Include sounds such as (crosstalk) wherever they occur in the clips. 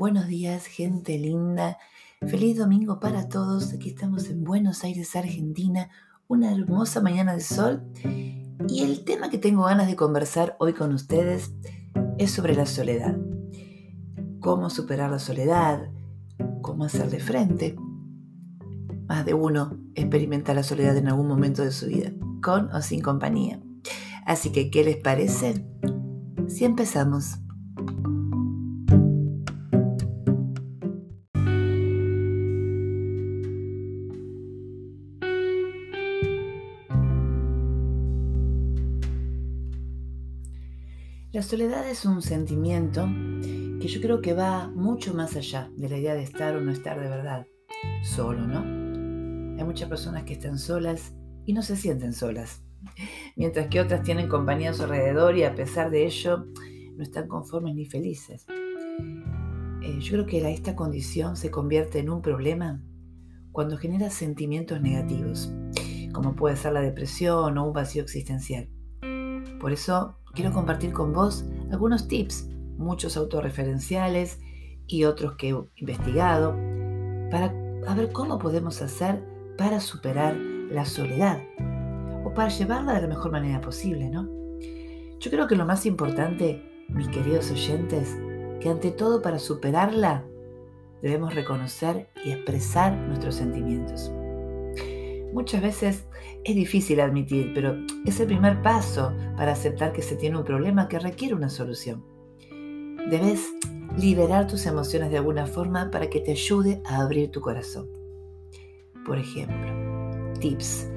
Buenos días, gente linda. Feliz domingo para todos. Aquí estamos en Buenos Aires, Argentina. Una hermosa mañana de sol. Y el tema que tengo ganas de conversar hoy con ustedes es sobre la soledad. Cómo superar la soledad, cómo hacerle frente. Más de uno experimenta la soledad en algún momento de su vida, con o sin compañía. Así que, ¿qué les parece? Si empezamos. La soledad es un sentimiento que yo creo que va mucho más allá de la idea de estar o no estar de verdad solo, ¿no? Hay muchas personas que están solas y no se sienten solas, mientras que otras tienen compañía a su alrededor y a pesar de ello no están conformes ni felices. Eh, yo creo que esta condición se convierte en un problema cuando genera sentimientos negativos, como puede ser la depresión o un vacío existencial. Por eso quiero compartir con vos algunos tips, muchos autorreferenciales y otros que he investigado, para ver cómo podemos hacer para superar la soledad o para llevarla de la mejor manera posible, ¿no? Yo creo que lo más importante, mis queridos oyentes, que ante todo para superarla debemos reconocer y expresar nuestros sentimientos. Muchas veces es difícil admitir, pero es el primer paso para aceptar que se tiene un problema que requiere una solución. Debes liberar tus emociones de alguna forma para que te ayude a abrir tu corazón. Por ejemplo, tips.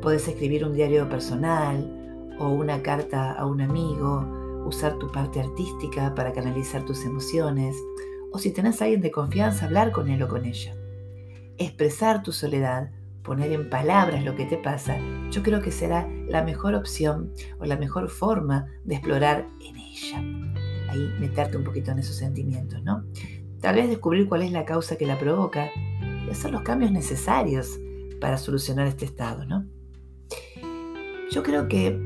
Puedes escribir un diario personal o una carta a un amigo, usar tu parte artística para canalizar tus emociones, o si tenés a alguien de confianza, hablar con él o con ella. Expresar tu soledad poner en palabras lo que te pasa, yo creo que será la mejor opción o la mejor forma de explorar en ella. Ahí meterte un poquito en esos sentimientos, ¿no? Tal vez descubrir cuál es la causa que la provoca y hacer los cambios necesarios para solucionar este estado, ¿no? Yo creo que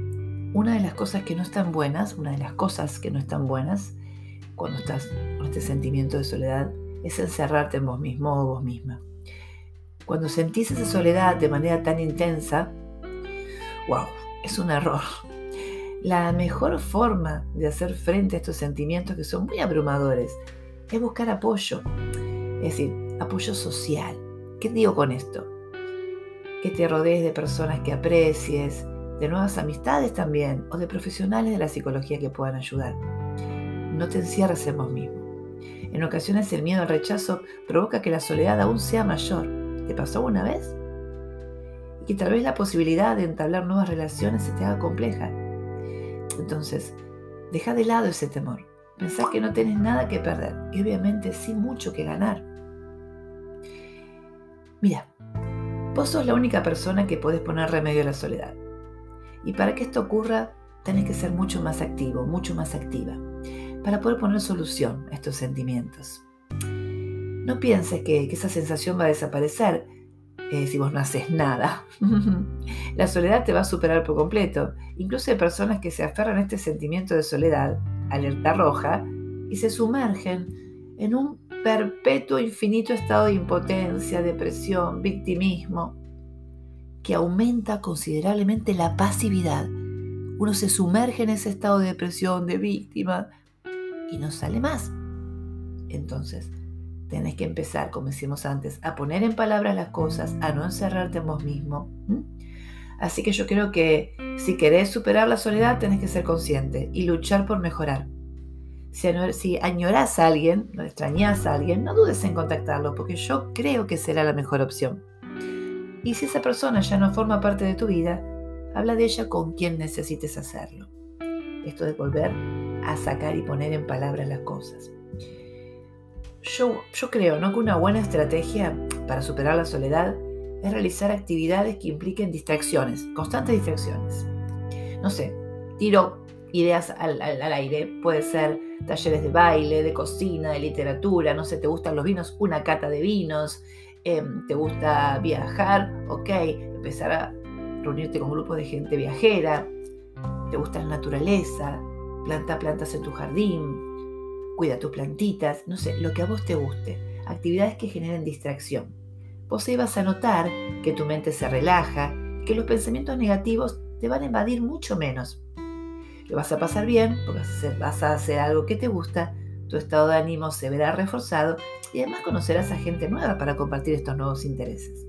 una de las cosas que no están buenas, una de las cosas que no están buenas cuando estás con este sentimiento de soledad es encerrarte en vos mismo o vos misma. Cuando sentís esa soledad de manera tan intensa, wow, es un error. La mejor forma de hacer frente a estos sentimientos que son muy abrumadores es buscar apoyo, es decir, apoyo social. ¿Qué digo con esto? Que te rodees de personas que aprecies, de nuevas amistades también, o de profesionales de la psicología que puedan ayudar. No te encierres en vos mismo. En ocasiones el miedo al rechazo provoca que la soledad aún sea mayor ¿Te pasó una vez? Y que tal vez la posibilidad de entablar nuevas relaciones se te haga compleja. Entonces, deja de lado ese temor. Pensá que no tienes nada que perder y obviamente sí mucho que ganar. Mira, vos sos la única persona que podés poner remedio a la soledad. Y para que esto ocurra, tenés que ser mucho más activo, mucho más activa, para poder poner solución a estos sentimientos. No pienses que, esa sensación va a desaparecer eh, si vos no haces nada. (laughs) la soledad te va a superar por completo. Incluso hay personas que se aferran a este sentimiento de soledad, alerta roja, y se sumergen en un perpetuo infinito estado de impotencia, depresión, victimismo, que aumenta considerablemente la pasividad. Uno se sumerge en ese estado de depresión, de víctima, y no sale más. Entonces, tenés que empezar, como decimos antes, a poner en palabras las cosas, a no encerrarte en vos mismo. Así que yo creo que si querés superar la soledad, tenés que ser consciente y luchar por mejorar. Si, si a alguien, no extrañás a alguien, no dudes en contactarlo, porque yo creo que será la mejor opción. Y si esa persona ya no forma parte de tu vida, habla de ella con quien necesites hacerlo. Esto de volver a sacar y poner en palabras las cosas yo, creo ¿no? que una buena estrategia para superar la soledad es realizar actividades que impliquen distracciones, constantes distracciones. No sé, tiro ideas al, aire, puede ser talleres de baile, de cocina, de literatura, no sé, te gustan los vinos, una cata de vinos, em, te gusta viajar, ok, empezar a reunirte con grupos de gente viajera, te gusta la naturaleza, planta plantas en tu jardín, cuida tus plantitas, no sé, lo que a vos te guste, actividades que generen distracción. Vos ahí vas a notar que tu mente se relaja, que los pensamientos negativos te van a invadir mucho menos. Lo vas a pasar bien porque vas a hacer algo que te gusta, tu estado de ánimo se verá reforzado y además conocerás a gente nueva para compartir estos nuevos intereses.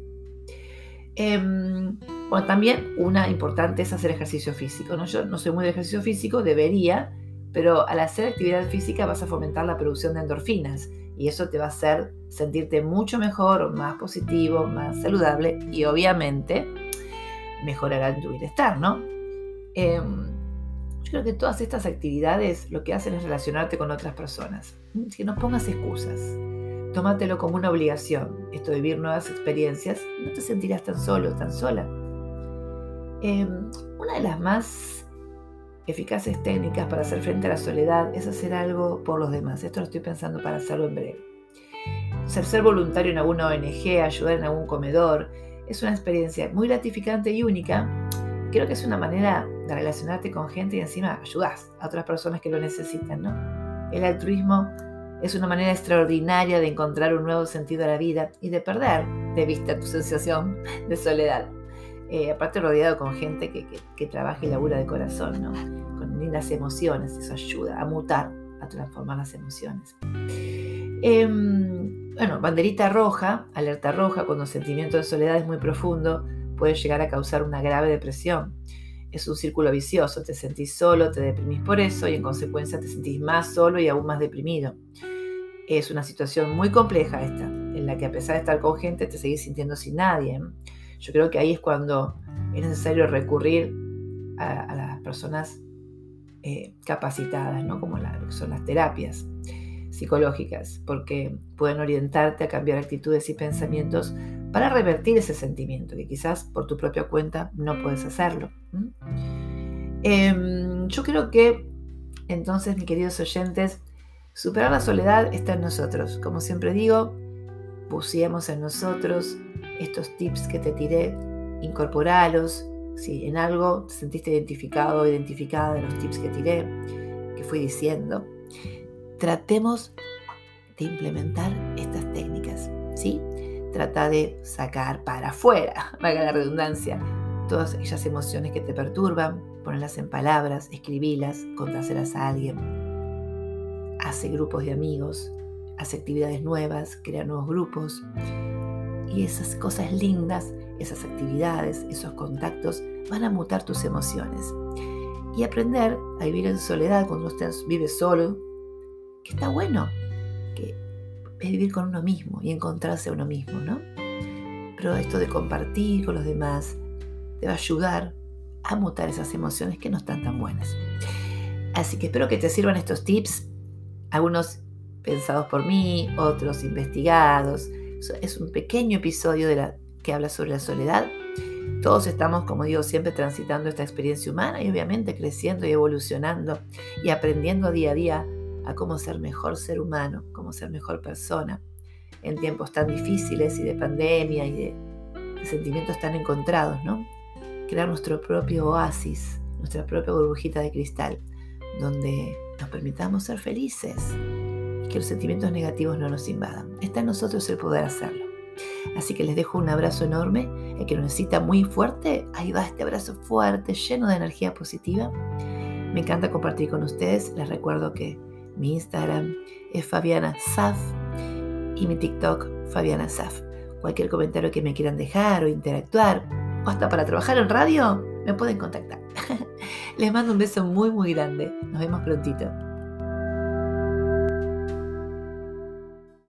Em, bueno, también una importante es hacer ejercicio físico. ¿no? Yo no soy muy de ejercicio físico, debería, pero al hacer actividad física vas a fomentar la producción de endorfinas y eso te va a hacer sentirte mucho mejor, más positivo, más saludable y obviamente mejorará tu bienestar, ¿no? Em, yo creo que todas estas actividades lo que hacen es relacionarte con otras personas. Que no pongas excusas. Tómatelo como una obligación, esto de vivir nuevas experiencias, no te sentirás tan solo, tan sola. Em, una de las más eficaces técnicas para hacer frente a la soledad es hacer algo por los demás. Esto lo estoy pensando para hacerlo en breve. Ser, voluntario en alguna ONG, ayudar en algún comedor, es una experiencia muy gratificante y única. Creo que es una manera de relacionarte con gente y encima ayudas a otras personas que lo necesitan, ¿no? El altruismo es una manera extraordinaria de encontrar un nuevo sentido a la vida y de perder de vista tu sensación de soledad. Eh, aparte rodeado con gente que, trabaja y labura de corazón, con lindas emociones, eso ayuda a mutar, a transformar las emociones. Em, bueno, banderita roja, alerta roja, cuando el sentimiento de soledad es muy profundo, puede llegar a causar una grave depresión. Es un círculo vicioso, te sentís solo, te deprimís por eso y en consecuencia te sentís más solo y aún más deprimido. Es una situación muy compleja esta, en la que a pesar de estar con gente te seguís sintiendo sin nadie. Yo creo que ahí es cuando es necesario recurrir a, las personas eh, capacitadas, ¿no? como son las terapias psicológicas, porque pueden orientarte a cambiar actitudes y pensamientos para revertir ese sentimiento, que quizás por tu propia cuenta no puedes hacerlo. Em, yo creo que entonces, mis queridos oyentes, superar la soledad está en nosotros. Como siempre digo, buceemos en nosotros, estos tips que te tiré, incorporalos. Si en algo te sentiste identificado o identificada de los tips que tiré, que fui diciendo, tratemos de implementar estas técnicas. ¿sí? Trata de sacar para afuera, (laughs) valga la redundancia, todas aquellas emociones que te perturban, ponerlas en palabras, escribirlas, contáselas a alguien. Hace grupos de amigos, hace actividades nuevas, crea nuevos grupos. Y esas cosas lindas, esas actividades, esos contactos van a mutar tus emociones. Y aprender a vivir en soledad cuando estás, vives solo, que está bueno, que es vivir con uno mismo y encontrarse a uno mismo, ¿no? Pero esto de compartir con los demás te va a ayudar a mutar esas emociones que no están tan buenas. Así que espero que te sirvan estos tips, algunos pensados por mí, otros investigados. Es un pequeño episodio de la, que habla sobre la soledad. Todos estamos, como digo, siempre transitando esta experiencia humana y obviamente creciendo y evolucionando y aprendiendo día a día a cómo ser mejor ser humano, cómo ser mejor persona en tiempos tan difíciles y de pandemia y de, de sentimientos tan encontrados, ¿no? Crear nuestro propio oasis, nuestra propia burbujita de cristal, donde nos permitamos ser felices que los sentimientos negativos no nos invadan. Está en nosotros el poder hacerlo. Así que les dejo un abrazo enorme. El que lo necesita muy fuerte, ahí va este abrazo fuerte, lleno de energía positiva. Me encanta compartir con ustedes. Les recuerdo que mi Instagram es Fabiana Saf y mi TikTok Fabiana Saf. Cualquier comentario que me quieran dejar o interactuar, o hasta para trabajar en radio, me pueden contactar. (laughs) Les mando un beso muy muy grande. Nos vemos prontito.